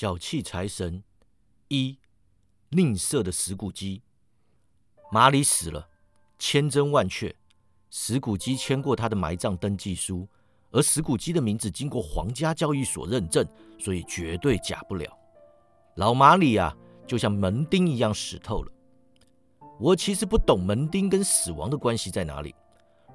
小气财神一，吝啬的石骨鸡。马里死了，千真万确，石骨鸡签过他的埋葬登记书，而石骨鸡的名字经过皇家交易所认证，所以绝对假不了。老马里啊，就像门钉一样死透了。我其实不懂门钉跟死亡的关系在哪里。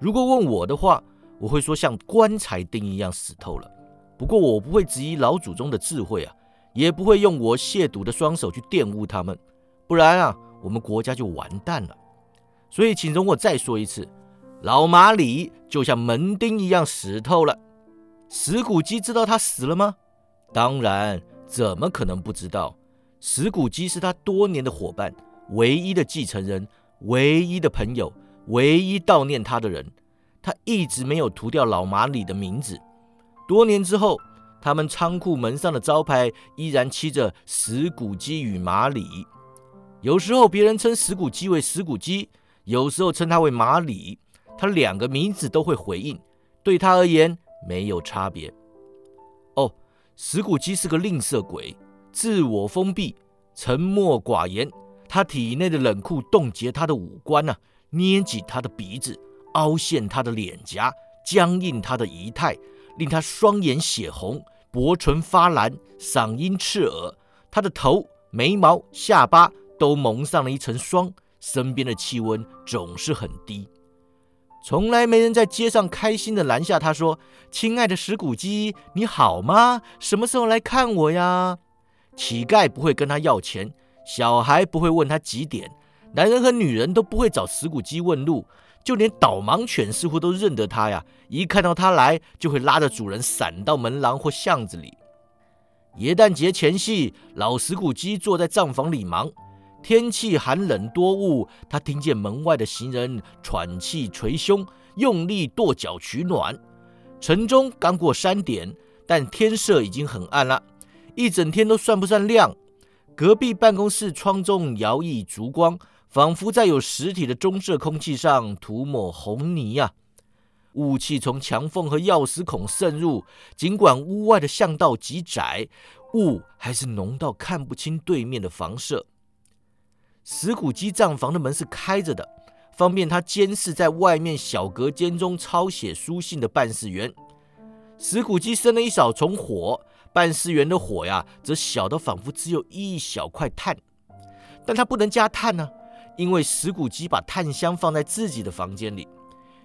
如果问我的话，我会说像棺材钉一样死透了。不过我不会质疑老祖宗的智慧啊，也不会用我亵渎的双手去玷污他们，不然啊，我们国家就完蛋了。所以，请容我再说一次，老马里就像门钉一样死透了。石骨鸡知道他死了吗？当然，怎么可能不知道？石骨鸡是他多年的伙伴，唯一的继承人，唯一的朋友，唯一悼念他的人。他一直没有涂掉老马里的名字。多年之后，他们仓库门上的招牌依然漆着“石骨鸡与马里”。有时候别人称石骨鸡为石骨鸡，有时候称它为马里，他两个名字都会回应，对他而言没有差别。哦，石骨鸡是个吝啬鬼，自我封闭，沉默寡言。他体内的冷酷冻结他的五官呐，捏紧他的鼻子，凹陷他的脸颊，僵硬他的仪态。令他双眼血红，薄唇发蓝，嗓音刺耳。他的头、眉毛、下巴都蒙上了一层霜，身边的气温总是很低。从来没人在街上开心的拦下他说：“亲爱的石骨鸡，你好吗？什么时候来看我呀？”乞丐不会跟他要钱，小孩不会问他几点，男人和女人都不会找石骨鸡问路。就连导盲犬似乎都认得它呀！一看到它来，就会拉着主人闪到门廊或巷子里。耶诞节前夕，老石骨鸡坐在账房里忙。天气寒冷多雾，他听见门外的行人喘气捶胸，用力跺脚取暖。城中刚过三点，但天色已经很暗了，一整天都算不上亮。隔壁办公室窗中摇曳烛光。仿佛在有实体的棕色空气上涂抹红泥呀！雾气从墙缝和钥匙孔渗入，尽管屋外的巷道极窄，雾还是浓到看不清对面的房舍。石骨鸡账房的门是开着的，方便他监视在外面小隔间中抄写书信的办事员。石骨鸡生了一小丛火，办事员的火呀，则小得仿佛只有一小块炭，但他不能加炭呢。因为石骨鸡把炭香放在自己的房间里，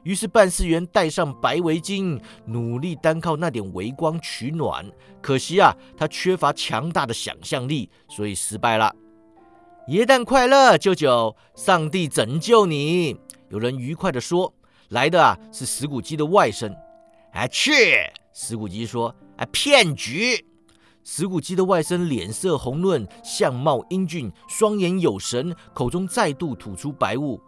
于是办事员戴上白围巾，努力单靠那点微光取暖。可惜啊，他缺乏强大的想象力，所以失败了。耶诞快乐，舅舅！上帝拯救你！有人愉快地说：“来的啊，是石骨鸡的外甥。”哎，去！石骨鸡说：“哎，骗局！”石谷鸡的外甥脸色红润，相貌英俊，双眼有神，口中再度吐出白雾。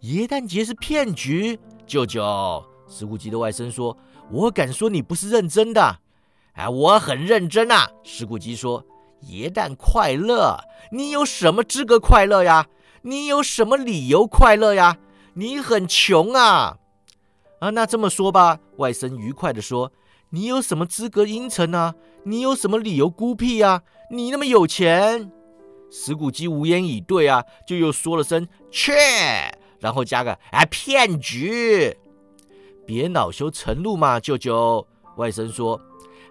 耶诞节是骗局，舅舅。石谷鸡的外甥说：“我敢说你不是认真的。”哎，我很认真啊。石谷鸡说：“耶诞快乐！你有什么资格快乐呀？你有什么理由快乐呀？你很穷啊！”啊，那这么说吧，外甥愉快地说。你有什么资格阴沉啊？你有什么理由孤僻呀？你那么有钱，石骨鸡无言以对啊，就又说了声“切”，然后加个“哎，骗局”。别恼羞成怒嘛，舅舅。外甥说：“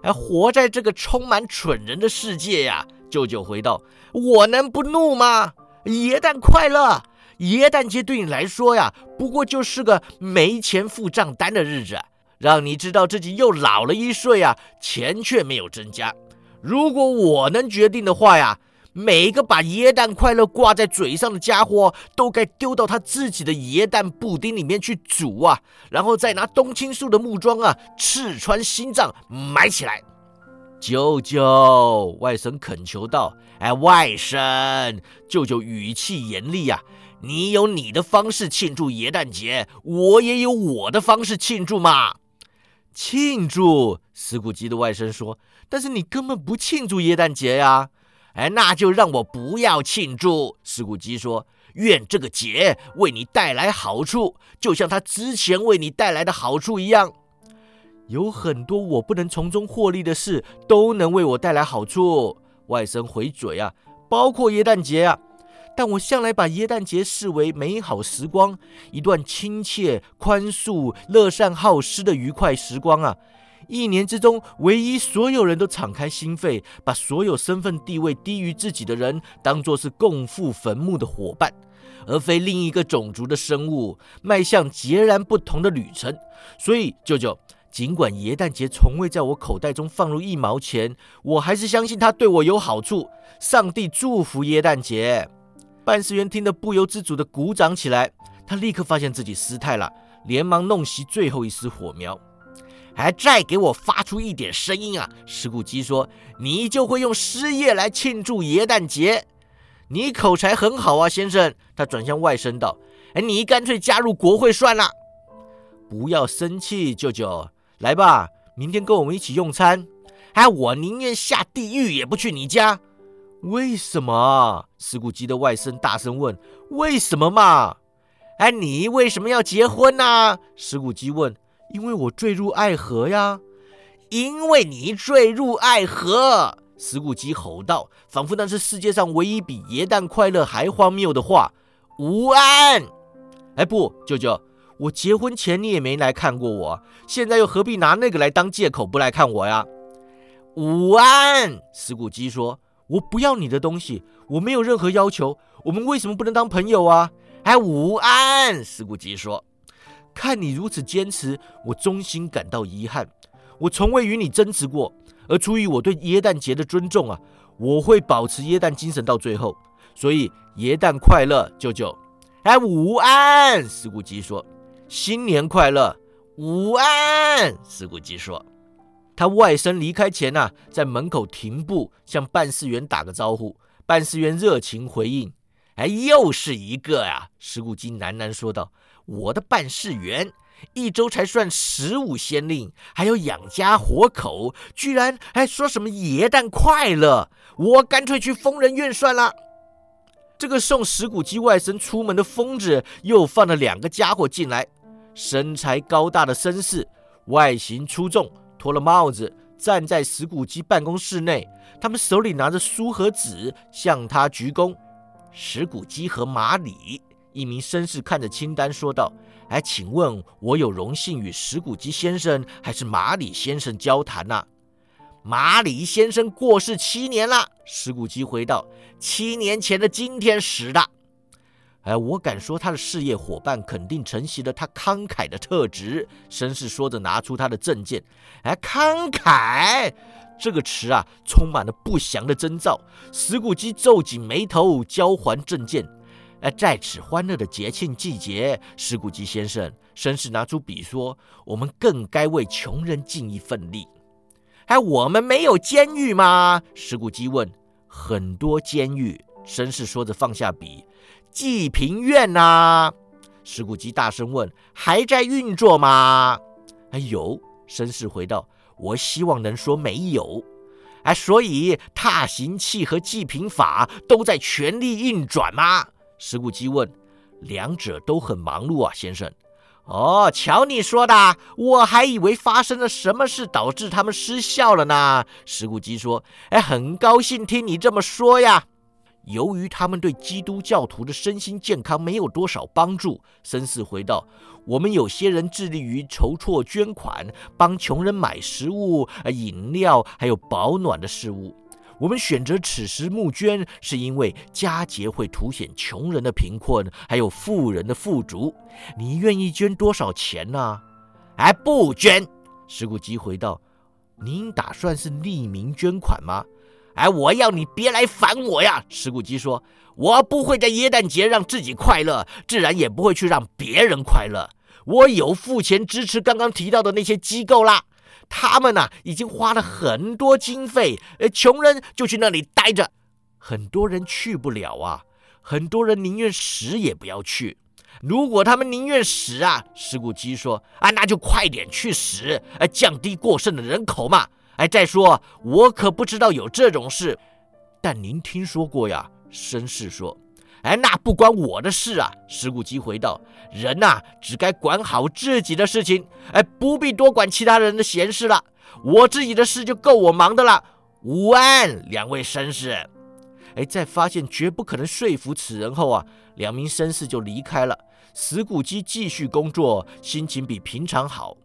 哎，活在这个充满蠢人的世界呀。”舅舅回道：“我能不怒吗？耶诞快乐！耶诞节对你来说呀，不过就是个没钱付账单的日子。”让你知道自己又老了一岁啊，钱却没有增加。如果我能决定的话呀，每个把椰蛋快乐挂在嘴上的家伙，都该丢到他自己的椰蛋布丁里面去煮啊，然后再拿冬青树的木桩啊，刺穿心脏埋起来。舅舅，外甥恳求道：“哎，外甥，舅舅语气严厉呀。”你有你的方式庆祝耶诞节，我也有我的方式庆祝嘛。庆祝，石骨鸡的外甥说：“但是你根本不庆祝耶诞节呀！”哎，那就让我不要庆祝。石骨鸡说：“愿这个节为你带来好处，就像他之前为你带来的好处一样。有很多我不能从中获利的事，都能为我带来好处。”外甥回嘴啊，包括耶诞节啊。但我向来把耶诞节视为美好时光，一段亲切、宽恕、乐善好施的愉快时光啊！一年之中，唯一所有人都敞开心扉，把所有身份地位低于自己的人当作是共赴坟墓的伙伴，而非另一个种族的生物，迈向截然不同的旅程。所以，舅舅，尽管耶诞节从未在我口袋中放入一毛钱，我还是相信它对我有好处。上帝祝福耶诞节！办事员听得不由自主地鼓掌起来，他立刻发现自己失态了，连忙弄熄最后一丝火苗。还再给我发出一点声音啊！石谷基说：“你就会用失业来庆祝耶诞节。你口才很好啊，先生。”他转向外甥道：“哎，你干脆加入国会算了。不要生气，舅舅，来吧，明天跟我们一起用餐。哎，我宁愿下地狱也不去你家。”为什么？石谷基的外甥大声问：“为什么嘛？”哎，你为什么要结婚呢？石谷基问。“因为我坠入爱河呀！”“因为你坠入爱河！”石谷基吼道，仿佛那是世界上唯一比耶诞快乐还荒谬的话。午安！哎，不，舅舅，我结婚前你也没来看过我，现在又何必拿那个来当借口不来看我呀？午安！石谷基说。我不要你的东西，我没有任何要求。我们为什么不能当朋友啊？哎，午安，石谷吉说。看你如此坚持，我衷心感到遗憾。我从未与你争执过，而出于我对耶诞节的尊重啊，我会保持耶诞精神到最后。所以，耶诞快乐，舅舅。哎，午安，石谷吉说。新年快乐，午安，石谷吉说。他外甥离开前呐，在门口停步，向办事员打个招呼。办事员热情回应：“哎，又是一个呀！”石谷基喃喃说道：“我的办事员一周才算十五先令，还要养家活口，居然还说什么耶诞快乐！我干脆去疯人院算了。”这个送石谷基外甥出门的疯子又放了两个家伙进来，身材高大的绅士，外形出众。脱了帽子，站在石谷基办公室内，他们手里拿着书和纸，向他鞠躬。石谷基和马里，一名绅士看着清单说道：“哎，请问我有荣幸与石谷基先生还是马里先生交谈呢？”马里先生过世七年了，石谷基回道：“七年前的今天死的。”哎，我敢说他的事业伙伴肯定承袭了他慷慨的特质。绅士说着，拿出他的证件。哎，慷慨这个词啊，充满了不祥的征兆。石谷基皱紧眉头，交还证件。哎，在此欢乐的节庆季节，石谷基先生，绅士拿出笔说：“我们更该为穷人尽一份力。”哎，我们没有监狱吗？石谷基问。很多监狱，绅士说着放下笔。济贫院呐，石谷基大声问：“还在运作吗？”“哎，有。”绅士回道。“我希望能说没有。”“哎，所以踏行器和济贫法都在全力运转吗？”石谷基问。“两者都很忙碌啊，先生。”“哦，瞧你说的，我还以为发生了什么事导致他们失效了呢。”石谷基说。“哎，很高兴听你这么说呀。”由于他们对基督教徒的身心健康没有多少帮助，绅士回道：“我们有些人致力于筹措捐款，帮穷人买食物、饮料，还有保暖的事物。我们选择此时募捐，是因为佳节会凸显穷人的贫困，还有富人的富足。你愿意捐多少钱呢？”“哎，不捐。”石谷基回道。“您打算是匿名捐款吗？”哎，我要你别来烦我呀！石谷基说：“我不会在耶诞节让自己快乐，自然也不会去让别人快乐。我有付钱支持刚刚提到的那些机构啦，他们呐已经花了很多经费，呃，穷人就去那里待着。很多人去不了啊，很多人宁愿死也不要去。如果他们宁愿死啊，石谷基说：啊，那就快点去死，呃，降低过剩的人口嘛。”哎，再说，我可不知道有这种事，但您听说过呀？绅士说：“哎，那不关我的事啊。”石谷基回道：“人呐，只该管好自己的事情，哎，不必多管其他人的闲事了。我自己的事就够我忙的了。午安，两位绅士。哎，在发现绝不可能说服此人后啊，两名绅士就离开了。石谷基继续工作，心情比平常好。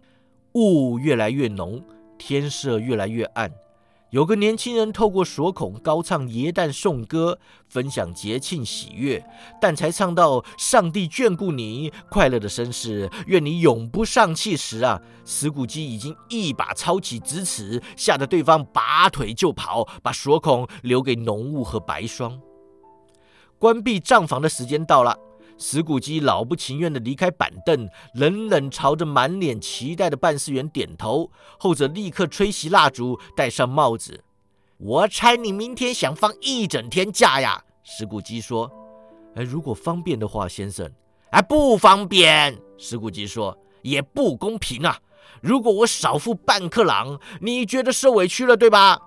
雾越来越浓，天色越来越暗。有个年轻人透过锁孔高唱耶诞颂歌，分享节庆喜悦。但才唱到“上帝眷顾你，快乐的绅士，愿你永不丧气”时啊，石谷基已经一把抄起直尺，吓得对方拔腿就跑，把锁孔留给浓雾和白霜。关闭账房的时间到了。石谷基老不情愿地离开板凳，冷冷朝着满脸期待的办事员点头。后者立刻吹熄蜡烛，戴上帽子。我猜你明天想放一整天假呀？石谷基说。哎，如果方便的话，先生。哎，不方便。石谷基说，也不公平啊。如果我少付半克朗，你觉得受委屈了，对吧？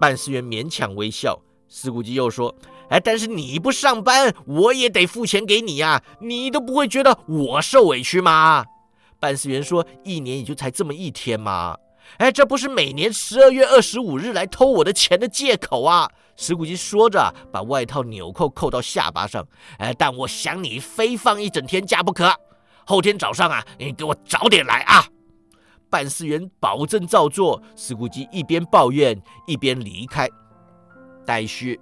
办事员勉强微笑。石谷基又说。哎，但是你不上班，我也得付钱给你呀，你都不会觉得我受委屈吗？办事员说：“一年也就才这么一天嘛。”哎，这不是每年十二月二十五日来偷我的钱的借口啊！石谷基说着，把外套纽扣扣到下巴上。哎，但我想你非放一整天假不可。后天早上啊，你给我早点来啊！办事员保证照做。石谷基一边抱怨一边离开。待续。